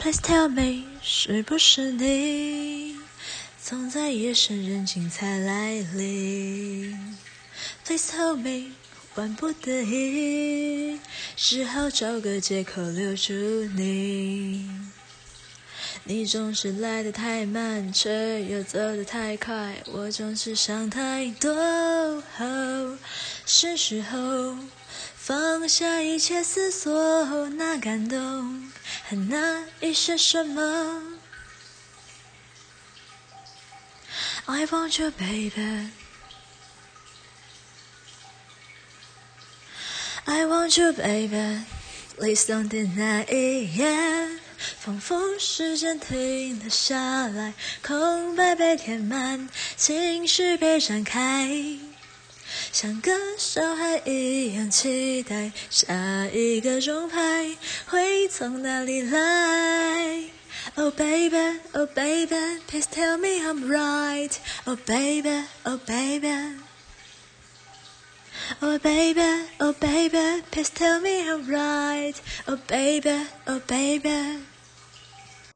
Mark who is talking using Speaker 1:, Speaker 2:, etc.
Speaker 1: Please tell me，是不是你，总在夜深人静才来临？Please tell me，万不得已，只好找个借口留住你。你总是来得太慢，却又走得太快，我总是想太多。是时候放下一切思索，那感动和那一些什么。I want you, baby. I want you, baby. Please don't deny it. 仿佛时间停了下来，空白被填满，情绪被展开，像个小孩一样期待下一个钟拍会从哪里来。Oh baby, oh baby, please tell me I'm right. Oh baby, oh baby. Oh baby, oh baby, please tell me I'm right. Oh baby, oh baby.